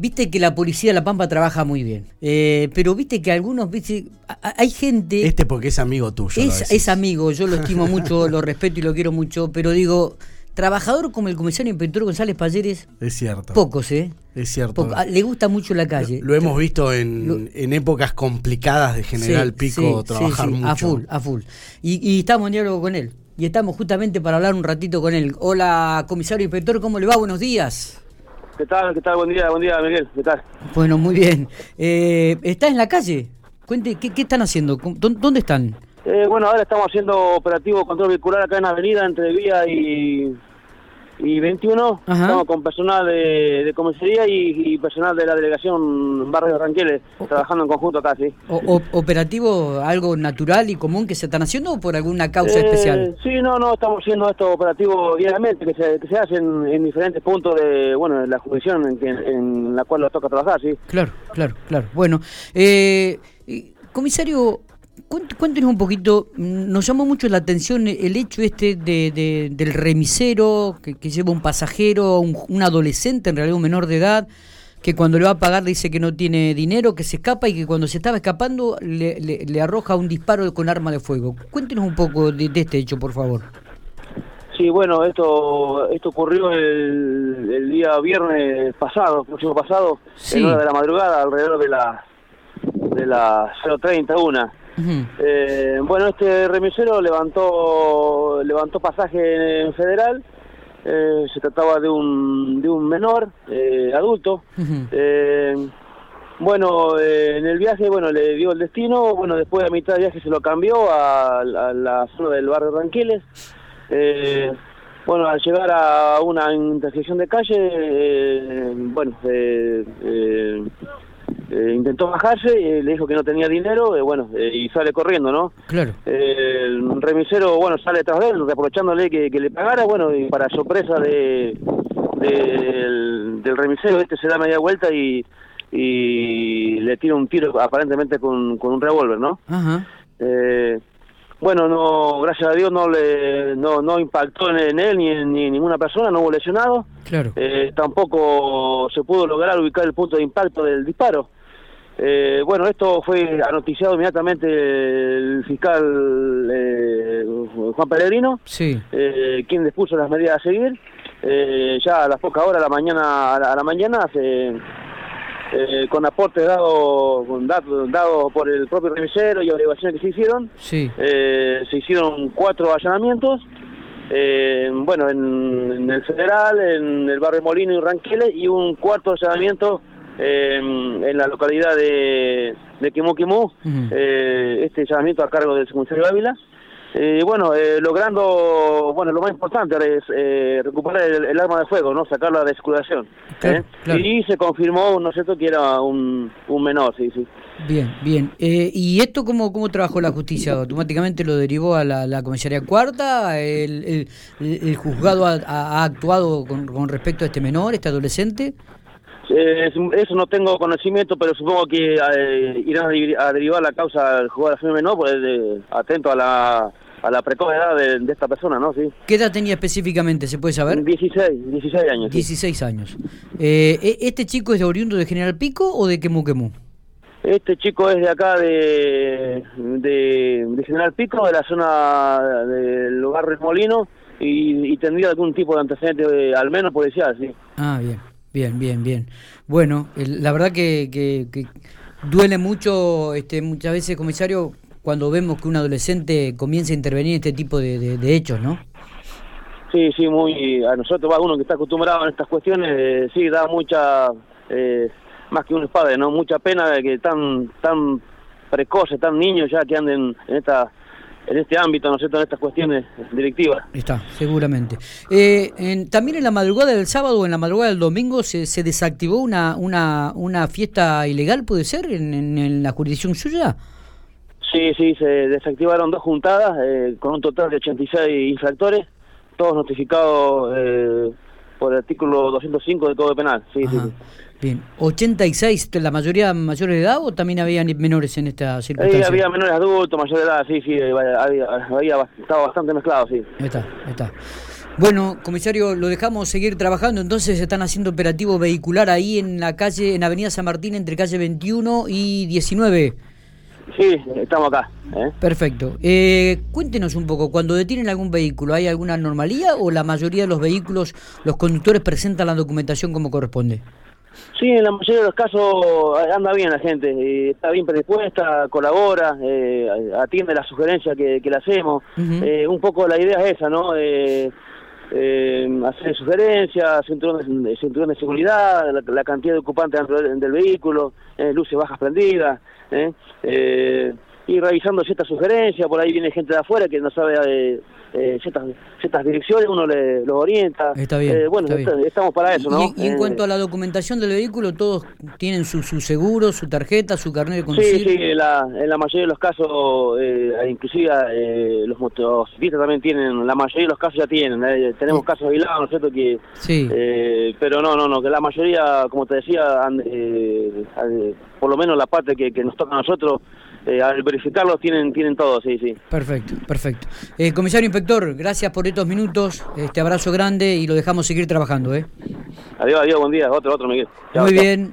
Viste que la policía de La Pampa trabaja muy bien, eh, pero viste que algunos, viste, hay gente... Este porque es amigo tuyo. Es, es amigo, yo lo estimo mucho, lo respeto y lo quiero mucho, pero digo, trabajador como el comisario inspector González Palleres. Es cierto. Pocos, ¿eh? Es cierto. Ah, le gusta mucho la calle. Lo, hemos visto en, en, épocas complicadas de General Pico trabajar mucho. A full, a full. Y, y estamos en diálogo con él. Y estamos justamente para hablar un ratito con él. Hola, comisario inspector, ¿cómo le va? Buenos días. ¿Qué tal? ¿Qué tal? Buen día, buen día, Miguel. ¿Qué tal? Bueno, muy bien. Eh, ¿Estás en la calle? Cuente, ¿qué, qué están haciendo? ¿Dónde están? Eh, bueno, ahora estamos haciendo operativo control vehicular acá en la avenida entre Vía y y 21 estamos con personal de, de comisaría y, personal de la delegación Barrio Ranqueles trabajando en conjunto acá, sí. ¿Operativo algo natural y común que se están haciendo o por alguna causa eh, especial? Sí, no, no, estamos haciendo esto operativo diariamente que se, que se hacen en diferentes puntos de, bueno, la jurisdicción en, en, la cual nos toca trabajar, sí. Claro, claro, claro. Bueno, eh, comisario, Cuéntenos un poquito, nos llamó mucho la atención el hecho este de, del remisero que, lleva un pasajero, un, adolescente, en realidad un menor de edad, que cuando le va a pagar le dice que no tiene dinero, que se escapa y que cuando se estaba escapando le, arroja un disparo con arma de fuego. Cuéntenos un poco de, este hecho, por favor. Sí, bueno, esto esto ocurrió el, día viernes pasado, próximo pasado, en hora de la madrugada, alrededor de la de las 0.31. Eh, bueno, este remisero levantó levantó pasaje en federal. Eh, se trataba de un, de un menor eh, adulto. bueno, en el viaje, bueno, le dio el destino. Bueno, después de mitad de viaje se lo cambió a, la zona del barrio Ranquiles. bueno, al llegar a una intersección de calle, bueno, eh, intentó bajarse, eh, le dijo que no tenía dinero, eh, bueno, y sale corriendo, ¿no? Claro. el remisero, bueno, sale tras de él, reprochándole que, le pagara, bueno, y para sorpresa de, del, remisero, este se da media vuelta y, y le tira un tiro aparentemente con, con un revólver, ¿no? Ajá. bueno, no, gracias a Dios no le no, no impactó en, él ni en ni ninguna persona, no hubo lesionado. Claro. tampoco se pudo lograr ubicar el punto de impacto del disparo. Eh, bueno, esto fue anoticiado inmediatamente el fiscal eh, Juan Pellegrino, sí. eh, quien dispuso las medidas a seguir. Eh, ya a las pocas horas, a la mañana, a la, mañana, se, con aportes dados dado por el propio remisero y averiguaciones que se hicieron, sí. se hicieron cuatro allanamientos. bueno, en, el Federal, en el barrio Molino y Ranqueles, y un cuarto allanamiento en la localidad de, de Quimú, eh, este llamamiento a cargo del secundario Ávila. Eh, bueno, eh, logrando, bueno, lo más importante es eh, recuperar el, arma de fuego, ¿no? Sacarla de circulación. Y se confirmó, ¿no es cierto?, que era un, un menor, sí, sí. Bien, bien. ¿Y esto cómo, cómo trabajó la justicia? ¿Automáticamente lo derivó a la, comisaría cuarta? ¿El, el, juzgado ha, ha actuado con, con respecto a este menor, este adolescente? Eh, eso no tengo conocimiento, pero supongo que eh, irán a, derivar la causa del jugador menor, pues atento a la, a la precoz edad de, esta persona, ¿no? Sí. ¿Qué edad tenía específicamente, se puede saber? 16, 16 años. 16 años. Eh, ¿e-, ¿Este chico es de oriundo de General Pico o de Quemú Quemú? Este chico es de acá de, de, General Pico, de la zona del barrio Molino, y, y tendría algún tipo de antecedente, al menos policial, sí. Ah, bien. Bien, bien, bien. Bueno, la verdad que, que, duele mucho, este, muchas veces, comisario, cuando vemos que un adolescente comienza a intervenir en este tipo de, hechos, ¿no? Sí, sí, muy. A nosotros, uno que está acostumbrado en estas cuestiones, eh, sí, da mucha. Eh, más que un padre, ¿no? Mucha pena de que tan tan precoces, tan niños ya que anden en esta en este ámbito, ¿no es cierto?, en estas cuestiones directivas. Está, seguramente. Eh, también en la madrugada del sábado o en la madrugada del domingo se, se desactivó una, una, una fiesta ilegal, ¿puede ser, en, la jurisdicción suya? Sí, sí, se desactivaron dos juntadas eh, con un total de 86 infractores, todos notificados eh, por el artículo 205 del Código Penal. Sí, sí, sí. Bien, ¿86 la mayoría mayores de edad o también había menores en esta circunstancia? había menores adultos, mayores de edad, sí, sí, había, había, estaba bastante mezclado, sí. Está, está. Bueno, comisario, lo dejamos seguir trabajando. Entonces están haciendo operativo vehicular ahí en la calle, en Avenida San Martín, entre calle 21 y 19. Sí, estamos acá. ¿eh? Perfecto. Eh, cuéntenos un poco, cuando detienen algún vehículo, ¿hay alguna anomalía o la mayoría de los vehículos, los conductores presentan la documentación como corresponde? Sí, en la mayoría de los casos anda bien la gente, eh, está bien predispuesta, colabora, eh, atiende las sugerencias que, le hacemos. Eh, un poco la idea es esa, ¿no? Hacer sugerencias, cinturón de, de seguridad, la, cantidad de ocupantes dentro del, vehículo, luces bajas prendidas. Y revisando ciertas sugerencias, por ahí viene gente de afuera que no sabe eh, ciertas, direcciones, uno le, los orienta. Está bien. Eh, bueno, estamos para eso, ¿no? Y, en cuanto a la documentación del vehículo, todos tienen su, su seguro, su tarjeta, su carnet de conducir. Sí, sí, en la, en la mayoría de los casos, eh, inclusive eh, los motociclistas también tienen, la mayoría de los casos ya tienen. tenemos casos aislados, ¿no es cierto? Que, sí. pero no, no, no, que la mayoría, como te decía, por lo menos la parte que, que nos toca a nosotros, eh, al verificarlos tienen tienen todo, sí, sí. Perfecto, perfecto. Eh, comisario inspector, gracias por estos minutos, este abrazo grande y lo dejamos seguir trabajando, ¿eh? Adiós, adiós, buen día, otro, otro, Miguel. Muy bien.